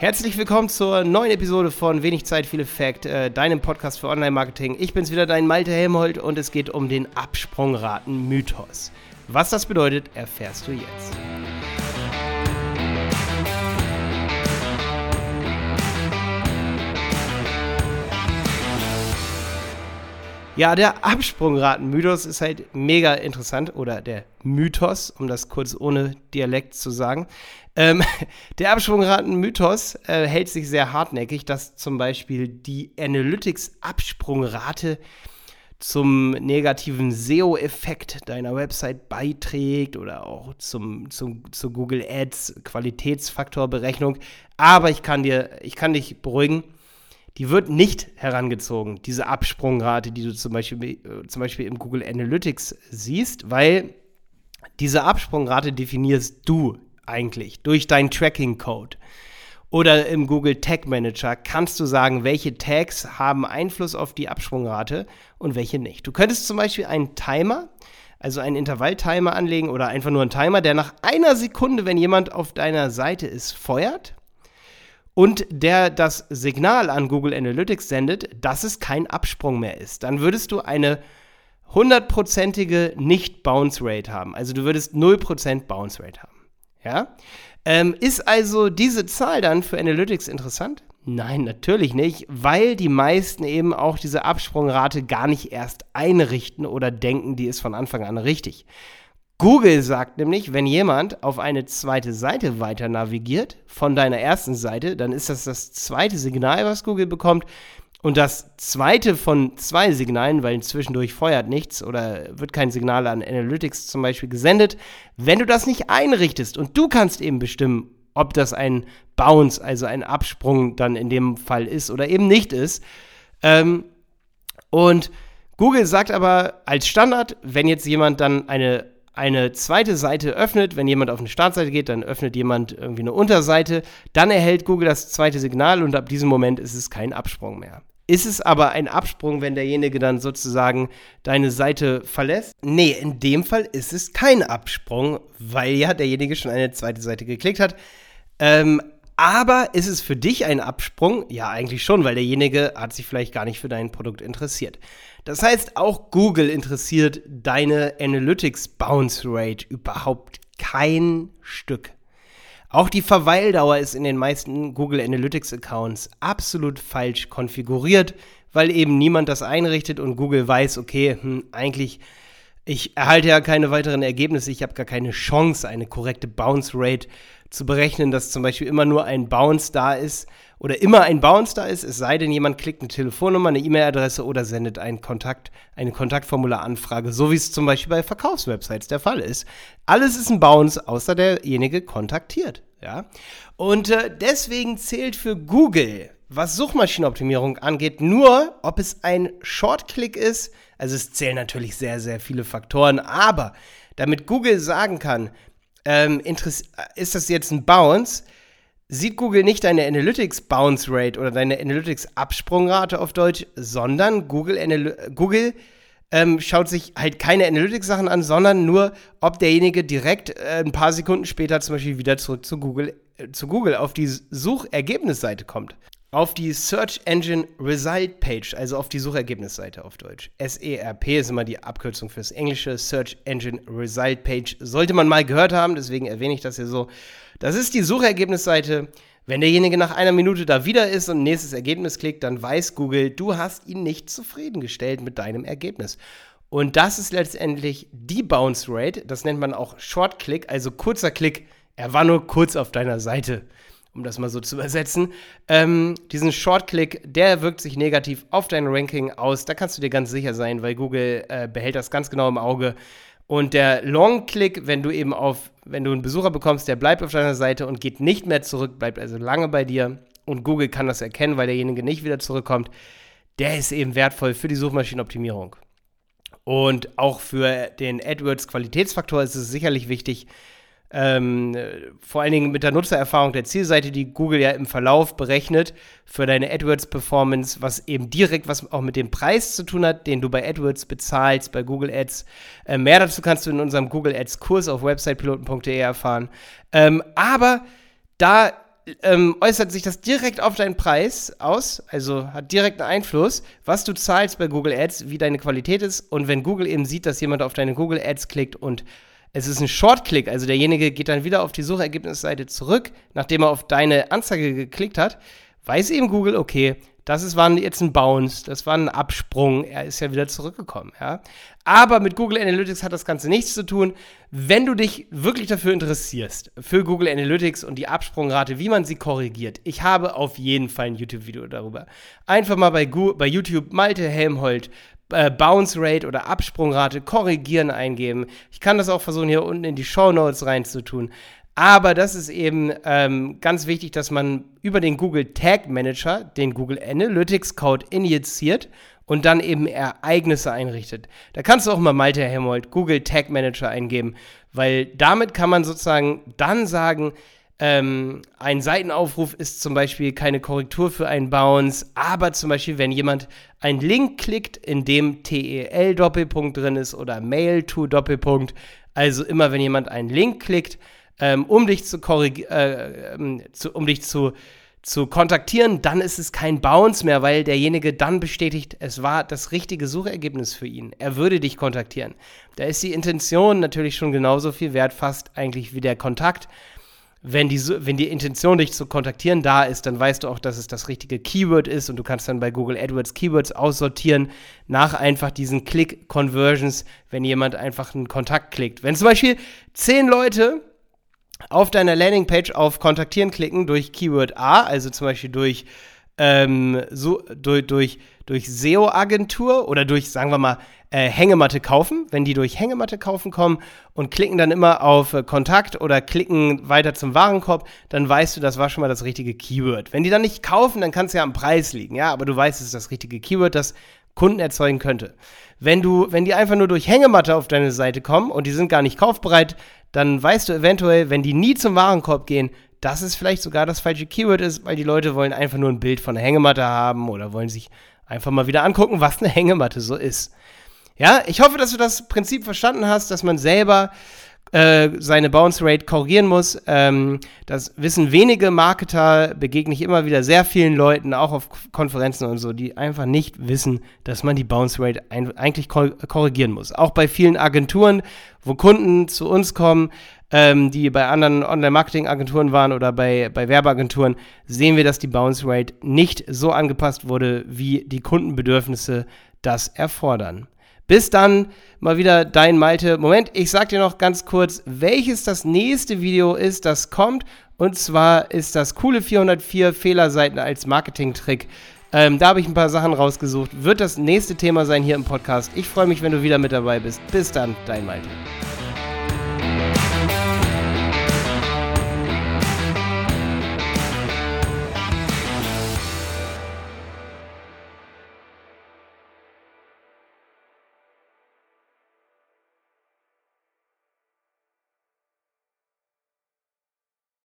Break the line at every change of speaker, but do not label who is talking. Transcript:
Herzlich willkommen zur neuen Episode von Wenig Zeit, viel Effekt, äh, deinem Podcast für Online-Marketing. Ich bin's wieder, dein Malte Helmholt und es geht um den Absprungraten-Mythos. Was das bedeutet, erfährst du jetzt. Ja, der Absprungraten-Mythos ist halt mega interessant oder der Mythos, um das kurz ohne Dialekt zu sagen. Ähm, der Absprungraten-Mythos äh, hält sich sehr hartnäckig, dass zum Beispiel die Analytics-Absprungrate zum negativen SEO-Effekt deiner Website beiträgt oder auch zum, zum, zur Google Ads Qualitätsfaktorberechnung. Aber ich kann dir, ich kann dich beruhigen, die wird nicht herangezogen, diese Absprungrate, die du zum Beispiel, äh, zum Beispiel im Google Analytics siehst, weil diese Absprungrate definierst du eigentlich durch deinen Tracking-Code. Oder im Google Tag Manager kannst du sagen, welche Tags haben Einfluss auf die Absprungrate und welche nicht. Du könntest zum Beispiel einen Timer, also einen Intervalltimer anlegen oder einfach nur einen Timer, der nach einer Sekunde, wenn jemand auf deiner Seite ist, feuert und der das Signal an Google Analytics sendet, dass es kein Absprung mehr ist. Dann würdest du eine hundertprozentige Nicht-Bounce-Rate haben. Also du würdest 0% Bounce-Rate haben. Ja? Ähm, ist also diese Zahl dann für Analytics interessant? Nein, natürlich nicht, weil die meisten eben auch diese Absprungrate gar nicht erst einrichten oder denken, die ist von Anfang an richtig. Google sagt nämlich, wenn jemand auf eine zweite Seite weiter navigiert von deiner ersten Seite, dann ist das das zweite Signal, was Google bekommt. Und das zweite von zwei Signalen, weil zwischendurch feuert nichts oder wird kein Signal an Analytics zum Beispiel gesendet, wenn du das nicht einrichtest und du kannst eben bestimmen, ob das ein Bounce, also ein Absprung dann in dem Fall ist oder eben nicht ist. Ähm, und Google sagt aber als Standard, wenn jetzt jemand dann eine eine zweite Seite öffnet, wenn jemand auf eine Startseite geht, dann öffnet jemand irgendwie eine Unterseite, dann erhält Google das zweite Signal und ab diesem Moment ist es kein Absprung mehr. Ist es aber ein Absprung, wenn derjenige dann sozusagen deine Seite verlässt? Nee, in dem Fall ist es kein Absprung, weil ja derjenige schon eine zweite Seite geklickt hat. Ähm, aber ist es für dich ein Absprung? Ja, eigentlich schon, weil derjenige hat sich vielleicht gar nicht für dein Produkt interessiert. Das heißt, auch Google interessiert deine Analytics Bounce Rate überhaupt kein Stück. Auch die Verweildauer ist in den meisten Google Analytics Accounts absolut falsch konfiguriert, weil eben niemand das einrichtet und Google weiß, okay, hm, eigentlich ich erhalte ja keine weiteren Ergebnisse, ich habe gar keine Chance, eine korrekte Bounce Rate zu berechnen, dass zum Beispiel immer nur ein Bounce da ist oder immer ein Bounce da ist, es sei denn, jemand klickt eine Telefonnummer, eine E-Mail-Adresse oder sendet einen Kontakt, eine Kontaktformularanfrage, so wie es zum Beispiel bei Verkaufswebsites der Fall ist. Alles ist ein Bounce, außer derjenige kontaktiert. Ja? Und äh, deswegen zählt für Google, was Suchmaschinenoptimierung angeht, nur, ob es ein Shortclick ist. Also es zählen natürlich sehr, sehr viele Faktoren, aber damit Google sagen kann, ähm, ist das jetzt ein Bounce, sieht Google nicht deine Analytics Bounce Rate oder deine Analytics Absprungrate auf Deutsch, sondern Google, Analy Google ähm, schaut sich halt keine Analytics-Sachen an, sondern nur, ob derjenige direkt äh, ein paar Sekunden später zum Beispiel wieder zurück zu Google, äh, zu Google auf die Suchergebnisseite kommt. Auf die Search Engine Result Page, also auf die Suchergebnisseite auf Deutsch. SERP ist immer die Abkürzung fürs Englische. Search Engine Result Page sollte man mal gehört haben, deswegen erwähne ich das hier so. Das ist die Suchergebnisseite. Wenn derjenige nach einer Minute da wieder ist und nächstes Ergebnis klickt, dann weiß Google, du hast ihn nicht zufriedengestellt mit deinem Ergebnis. Und das ist letztendlich die Bounce Rate. Das nennt man auch Short Click, also kurzer Klick. Er war nur kurz auf deiner Seite, um das mal so zu übersetzen. Ähm, diesen Short Click, der wirkt sich negativ auf dein Ranking aus. Da kannst du dir ganz sicher sein, weil Google äh, behält das ganz genau im Auge. Und der Long-Click, wenn du eben auf, wenn du einen Besucher bekommst, der bleibt auf deiner Seite und geht nicht mehr zurück, bleibt also lange bei dir und Google kann das erkennen, weil derjenige nicht wieder zurückkommt, der ist eben wertvoll für die Suchmaschinenoptimierung. Und auch für den AdWords-Qualitätsfaktor ist es sicherlich wichtig, ähm, vor allen Dingen mit der Nutzererfahrung der Zielseite, die Google ja im Verlauf berechnet für deine AdWords-Performance, was eben direkt was auch mit dem Preis zu tun hat, den du bei AdWords bezahlst, bei Google Ads. Äh, mehr dazu kannst du in unserem Google Ads-Kurs auf websitepiloten.de erfahren. Ähm, aber da ähm, äußert sich das direkt auf deinen Preis aus, also hat direkt einen Einfluss, was du zahlst bei Google Ads, wie deine Qualität ist. Und wenn Google eben sieht, dass jemand auf deine Google Ads klickt und es ist ein Short-Click, also derjenige geht dann wieder auf die Suchergebnisseite zurück, nachdem er auf deine Anzeige geklickt hat, weiß eben Google, okay, das ist, war jetzt ein Bounce, das war ein Absprung, er ist ja wieder zurückgekommen, ja. Aber mit Google Analytics hat das Ganze nichts zu tun. Wenn du dich wirklich dafür interessierst, für Google Analytics und die Absprungrate, wie man sie korrigiert, ich habe auf jeden Fall ein YouTube-Video darüber. Einfach mal bei, bei YouTube Malte Helmholt äh, Bounce Rate oder Absprungrate korrigieren eingeben. Ich kann das auch versuchen, hier unten in die Show Notes reinzutun. Aber das ist eben ähm, ganz wichtig, dass man über den Google Tag Manager den Google Analytics Code injiziert und dann eben Ereignisse einrichtet. Da kannst du auch mal Malte Helmold Google Tag Manager eingeben, weil damit kann man sozusagen dann sagen, ähm, ein Seitenaufruf ist zum Beispiel keine Korrektur für einen Bounce, aber zum Beispiel, wenn jemand einen Link klickt, in dem TEL-Doppelpunkt drin ist oder Mail-to-Doppelpunkt, also immer wenn jemand einen Link klickt, ähm, um dich zu korrigieren, äh, ähm, zu, um dich zu, zu kontaktieren, dann ist es kein Bounce mehr, weil derjenige dann bestätigt, es war das richtige Suchergebnis für ihn. Er würde dich kontaktieren. Da ist die Intention natürlich schon genauso viel wert, fast eigentlich wie der Kontakt. Wenn die, wenn die Intention, dich zu kontaktieren, da ist, dann weißt du auch, dass es das richtige Keyword ist und du kannst dann bei Google AdWords Keywords aussortieren nach einfach diesen Click-Conversions, wenn jemand einfach einen Kontakt klickt. Wenn zum Beispiel zehn Leute auf deiner Landingpage auf Kontaktieren klicken durch Keyword A, also zum Beispiel durch, ähm, so, durch, durch, durch SEO-Agentur oder durch, sagen wir mal, äh, Hängematte kaufen. Wenn die durch Hängematte kaufen kommen und klicken dann immer auf äh, Kontakt oder klicken weiter zum Warenkorb, dann weißt du, das war schon mal das richtige Keyword. Wenn die dann nicht kaufen, dann kann es ja am Preis liegen, ja, aber du weißt, es ist das richtige Keyword, das Kunden erzeugen könnte. Wenn du, wenn die einfach nur durch Hängematte auf deine Seite kommen und die sind gar nicht kaufbereit, dann weißt du eventuell, wenn die nie zum Warenkorb gehen, dass es vielleicht sogar das falsche Keyword ist, weil die Leute wollen einfach nur ein Bild von einer Hängematte haben oder wollen sich einfach mal wieder angucken, was eine Hängematte so ist. Ja, ich hoffe, dass du das Prinzip verstanden hast, dass man selber äh, seine Bounce Rate korrigieren muss. Ähm, das wissen wenige Marketer, begegne ich immer wieder sehr vielen Leuten, auch auf Konferenzen und so, die einfach nicht wissen, dass man die Bounce Rate ein eigentlich korrigieren muss. Auch bei vielen Agenturen, wo Kunden zu uns kommen, ähm, die bei anderen Online-Marketing-Agenturen waren oder bei, bei Werbeagenturen, sehen wir, dass die Bounce Rate nicht so angepasst wurde, wie die Kundenbedürfnisse das erfordern. Bis dann mal wieder dein Malte. Moment, ich sag dir noch ganz kurz, welches das nächste Video ist, das kommt. Und zwar ist das coole 404 Fehlerseiten als Marketing-Trick. Ähm, da habe ich ein paar Sachen rausgesucht. Wird das nächste Thema sein hier im Podcast. Ich freue mich, wenn du wieder mit dabei bist. Bis dann, dein Malte.